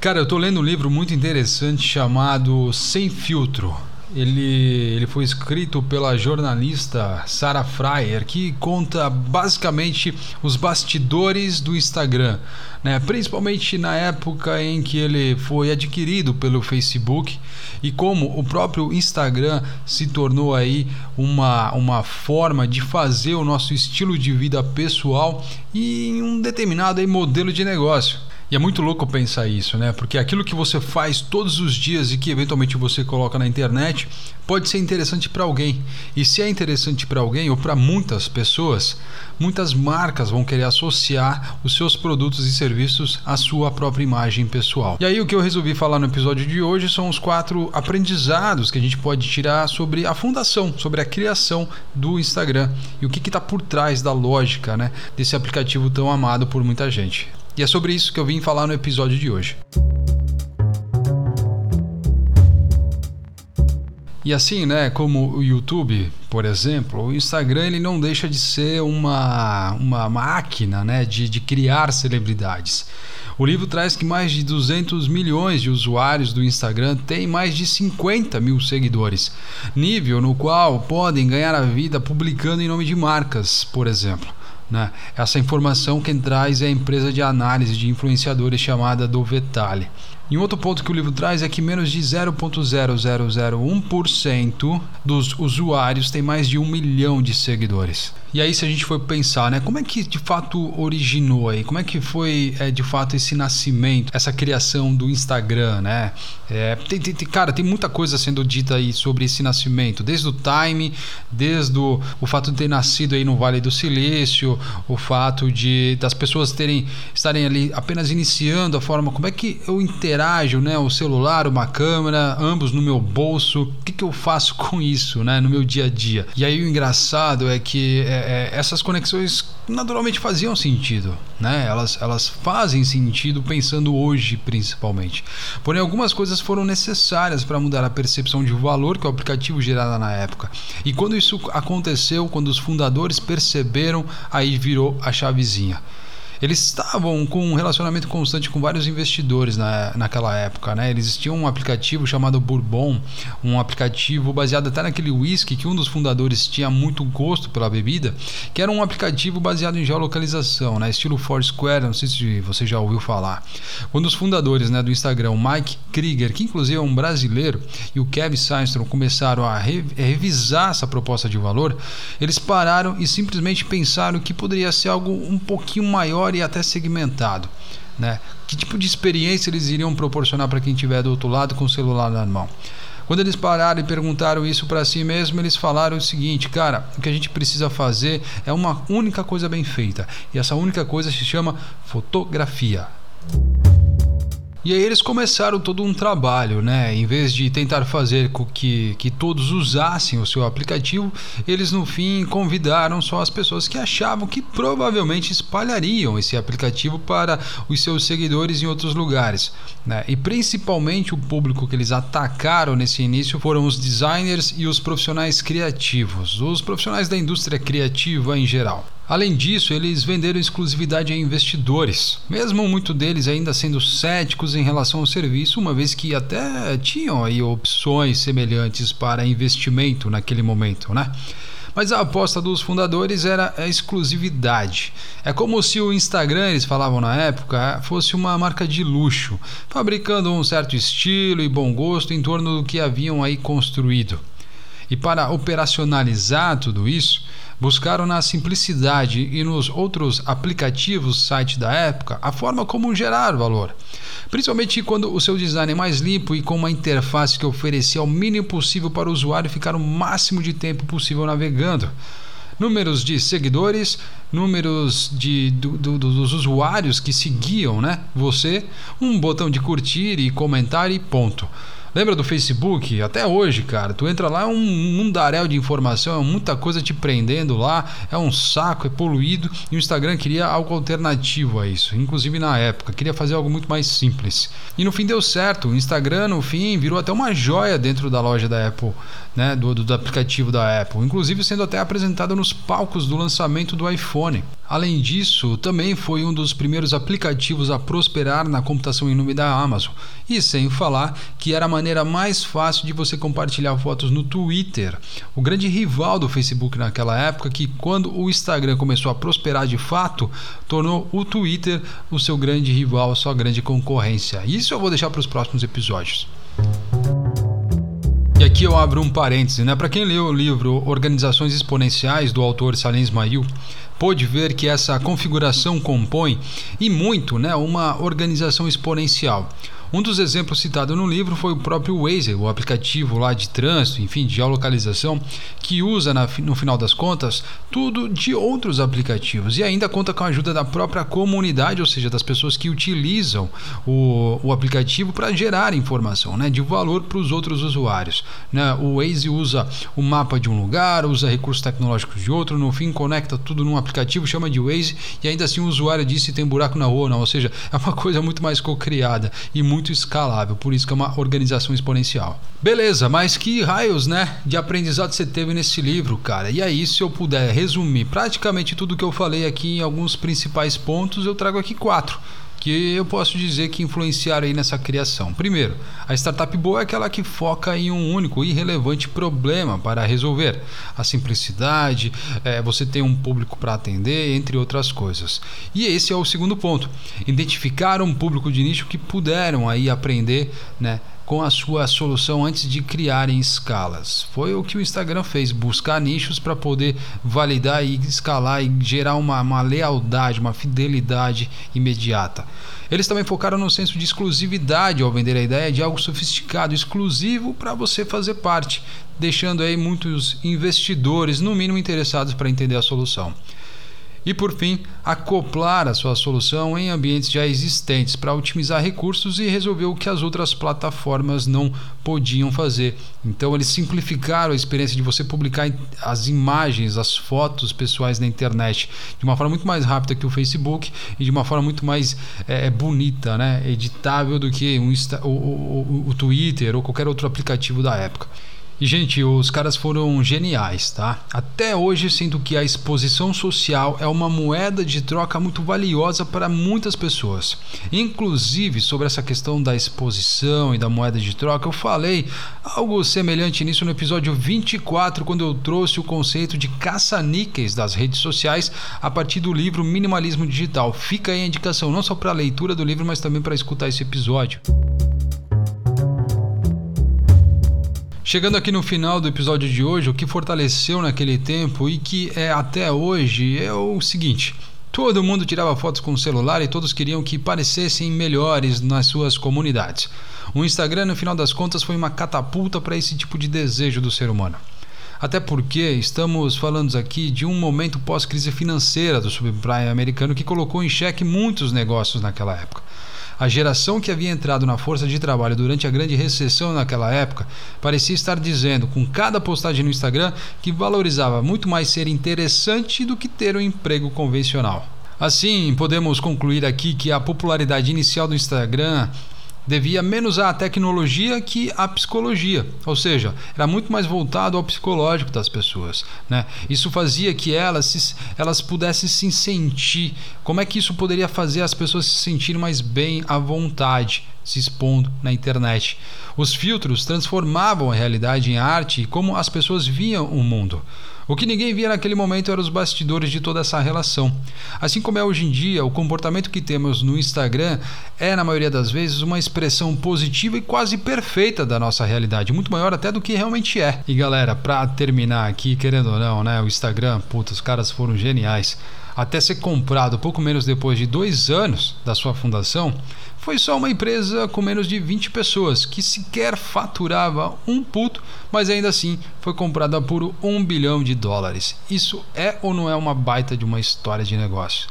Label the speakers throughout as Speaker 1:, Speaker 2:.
Speaker 1: Cara, eu tô lendo um livro muito interessante chamado Sem Filtro. Ele, ele foi escrito pela jornalista Sarah Fryer, que conta basicamente os bastidores do Instagram, né? principalmente na época em que ele foi adquirido pelo Facebook e como o próprio Instagram se tornou aí uma, uma forma de fazer o nosso estilo de vida pessoal e um determinado aí, modelo de negócio. E é muito louco pensar isso, né? Porque aquilo que você faz todos os dias e que eventualmente você coloca na internet pode ser interessante para alguém. E se é interessante para alguém ou para muitas pessoas, muitas marcas vão querer associar os seus produtos e serviços à sua própria imagem pessoal. E aí o que eu resolvi falar no episódio de hoje são os quatro aprendizados que a gente pode tirar sobre a fundação, sobre a criação do Instagram e o que está por trás da lógica, né, desse aplicativo tão amado por muita gente. E é sobre isso que eu vim falar no episódio de hoje. E assim, né, como o YouTube, por exemplo, o Instagram ele não deixa de ser uma, uma máquina né, de, de criar celebridades. O livro traz que mais de 200 milhões de usuários do Instagram têm mais de 50 mil seguidores, nível no qual podem ganhar a vida publicando em nome de marcas, por exemplo. Né? Essa informação quem traz é a empresa de análise de influenciadores chamada Dovetale. E um outro ponto que o livro traz é que menos de 0,0001% dos usuários tem mais de um milhão de seguidores. E aí, se a gente for pensar, né, como é que de fato originou aí? Como é que foi é, de fato esse nascimento, essa criação do Instagram, né? É, tem, tem, cara, tem muita coisa sendo dita aí sobre esse nascimento, desde o time, desde o, o fato de ter nascido aí no Vale do Silício, o fato de das pessoas terem estarem ali apenas iniciando a forma como é que eu interajo, né? O celular, uma câmera, ambos no meu bolso. O que, que eu faço com isso, né? No meu dia a dia. E aí o engraçado é que é, é, essas conexões naturalmente faziam sentido, né? Elas, elas fazem sentido pensando hoje, principalmente. Porém, algumas coisas foram necessárias para mudar a percepção de valor que o aplicativo gerava na época. E quando isso aconteceu, quando os fundadores perceberam, aí virou a chavezinha. Eles estavam com um relacionamento constante com vários investidores na, naquela época, né? Eles tinham um aplicativo chamado Bourbon, um aplicativo baseado até naquele whisky que um dos fundadores tinha muito gosto pela bebida, que era um aplicativo baseado em geolocalização, né? Estilo Foursquare, não sei se você já ouviu falar. Quando os fundadores né, do Instagram, Mike Krieger, que inclusive é um brasileiro, e o Kevin Systrom começaram a revisar essa proposta de valor, eles pararam e simplesmente pensaram que poderia ser algo um pouquinho maior e até segmentado. Né? Que tipo de experiência eles iriam proporcionar para quem estiver do outro lado com o celular na mão? Quando eles pararam e perguntaram isso para si mesmo, eles falaram o seguinte: cara, o que a gente precisa fazer é uma única coisa bem feita. E essa única coisa se chama fotografia. E aí eles começaram todo um trabalho, né? Em vez de tentar fazer com que, que todos usassem o seu aplicativo, eles no fim convidaram só as pessoas que achavam que provavelmente espalhariam esse aplicativo para os seus seguidores em outros lugares. Né? E principalmente o público que eles atacaram nesse início foram os designers e os profissionais criativos, os profissionais da indústria criativa em geral. Além disso, eles venderam exclusividade a investidores, mesmo muitos deles ainda sendo céticos em relação ao serviço, uma vez que até tinham aí opções semelhantes para investimento naquele momento, né? Mas a aposta dos fundadores era a exclusividade. É como se o Instagram, eles falavam na época, fosse uma marca de luxo, fabricando um certo estilo e bom gosto em torno do que haviam aí construído. E para operacionalizar tudo isso, buscaram na simplicidade e nos outros aplicativos site da época a forma como gerar valor. Principalmente quando o seu design é mais limpo e com uma interface que oferecia o mínimo possível para o usuário ficar o máximo de tempo possível navegando números de seguidores, números de, do, do, dos usuários que seguiam né, você, um botão de curtir e comentar e ponto. Lembra do Facebook? Até hoje, cara. Tu entra lá, é um mundaréu de informação, é muita coisa te prendendo lá, é um saco, é poluído. E o Instagram queria algo alternativo a isso, inclusive na época. Queria fazer algo muito mais simples. E no fim deu certo. O Instagram, no fim, virou até uma joia dentro da loja da Apple, né? Do, do aplicativo da Apple. Inclusive sendo até apresentado nos palcos do lançamento do iPhone. Além disso, também foi um dos primeiros aplicativos a prosperar na computação em nome da Amazon. E sem falar que era a maneira mais fácil de você compartilhar fotos no Twitter, o grande rival do Facebook naquela época, que quando o Instagram começou a prosperar de fato, tornou o Twitter o seu grande rival, a sua grande concorrência. Isso eu vou deixar para os próximos episódios. Aqui eu abro um parêntese, né? Para quem leu o livro Organizações Exponenciais do autor Salim Ismail, pôde ver que essa configuração compõe e muito, né, uma organização exponencial. Um dos exemplos citados no livro foi o próprio Waze, o aplicativo lá de trânsito, enfim, de geolocalização, que usa na, no final das contas tudo de outros aplicativos e ainda conta com a ajuda da própria comunidade, ou seja, das pessoas que utilizam o, o aplicativo para gerar informação, né, de valor para os outros usuários. Né? O Waze usa o mapa de um lugar, usa recursos tecnológicos de outro, no fim conecta tudo num aplicativo, chama de Waze e ainda assim o usuário diz se tem buraco na rua ou não, ou seja, é uma coisa muito mais co-criada e muito muito escalável, por isso que é uma organização exponencial. Beleza, mas que raios, né, de aprendizado você teve nesse livro, cara? E aí, se eu puder resumir praticamente tudo que eu falei aqui em alguns principais pontos, eu trago aqui quatro que eu posso dizer que influenciaram aí nessa criação. Primeiro, a startup boa é aquela que foca em um único e relevante problema para resolver. A simplicidade, é, você tem um público para atender, entre outras coisas. E esse é o segundo ponto. Identificar um público de nicho que puderam aí aprender, né? Com a sua solução antes de criarem escalas. Foi o que o Instagram fez, buscar nichos para poder validar e escalar e gerar uma, uma lealdade, uma fidelidade imediata. Eles também focaram no senso de exclusividade ao vender a ideia de algo sofisticado, exclusivo para você fazer parte, deixando aí muitos investidores, no mínimo, interessados para entender a solução. E por fim, acoplar a sua solução em ambientes já existentes para otimizar recursos e resolver o que as outras plataformas não podiam fazer. Então, eles simplificaram a experiência de você publicar as imagens, as fotos pessoais na internet de uma forma muito mais rápida que o Facebook e de uma forma muito mais é, bonita, né? editável do que um, o, o, o Twitter ou qualquer outro aplicativo da época. E, gente, os caras foram geniais, tá? Até hoje sinto que a exposição social é uma moeda de troca muito valiosa para muitas pessoas. Inclusive, sobre essa questão da exposição e da moeda de troca, eu falei algo semelhante nisso no episódio 24, quando eu trouxe o conceito de caça-níqueis das redes sociais a partir do livro Minimalismo Digital. Fica aí a indicação, não só para a leitura do livro, mas também para escutar esse episódio. Chegando aqui no final do episódio de hoje, o que fortaleceu naquele tempo e que é até hoje é o seguinte: todo mundo tirava fotos com o celular e todos queriam que parecessem melhores nas suas comunidades. O Instagram, no final das contas, foi uma catapulta para esse tipo de desejo do ser humano. Até porque estamos falando aqui de um momento pós-crise financeira do subprime americano que colocou em xeque muitos negócios naquela época. A geração que havia entrado na força de trabalho durante a grande recessão naquela época parecia estar dizendo, com cada postagem no Instagram, que valorizava muito mais ser interessante do que ter um emprego convencional. Assim, podemos concluir aqui que a popularidade inicial do Instagram devia menos à tecnologia que à psicologia, ou seja, era muito mais voltado ao psicológico das pessoas. Né? Isso fazia que elas, se, elas pudessem se sentir. Como é que isso poderia fazer as pessoas se sentirem mais bem à vontade? se expondo na internet. Os filtros transformavam a realidade em arte e como as pessoas viam o mundo. O que ninguém via naquele momento eram os bastidores de toda essa relação. Assim como é hoje em dia, o comportamento que temos no Instagram é, na maioria das vezes, uma expressão positiva e quase perfeita da nossa realidade, muito maior até do que realmente é. E galera, para terminar aqui, querendo ou não, né, o Instagram, puta, os caras foram geniais. Até ser comprado pouco menos depois de dois anos da sua fundação, foi só uma empresa com menos de 20 pessoas, que sequer faturava um puto, mas ainda assim foi comprada por um bilhão de dólares. Isso é ou não é uma baita de uma história de negócio?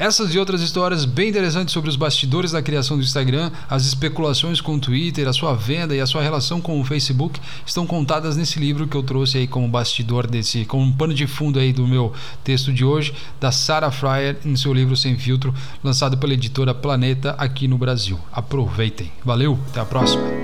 Speaker 1: Essas e outras histórias bem interessantes sobre os bastidores da criação do Instagram, as especulações com o Twitter, a sua venda e a sua relação com o Facebook estão contadas nesse livro que eu trouxe aí como bastidor desse, como um pano de fundo aí do meu texto de hoje, da Sarah Fryer, em seu livro Sem Filtro, lançado pela editora Planeta aqui no Brasil. Aproveitem. Valeu, até a próxima.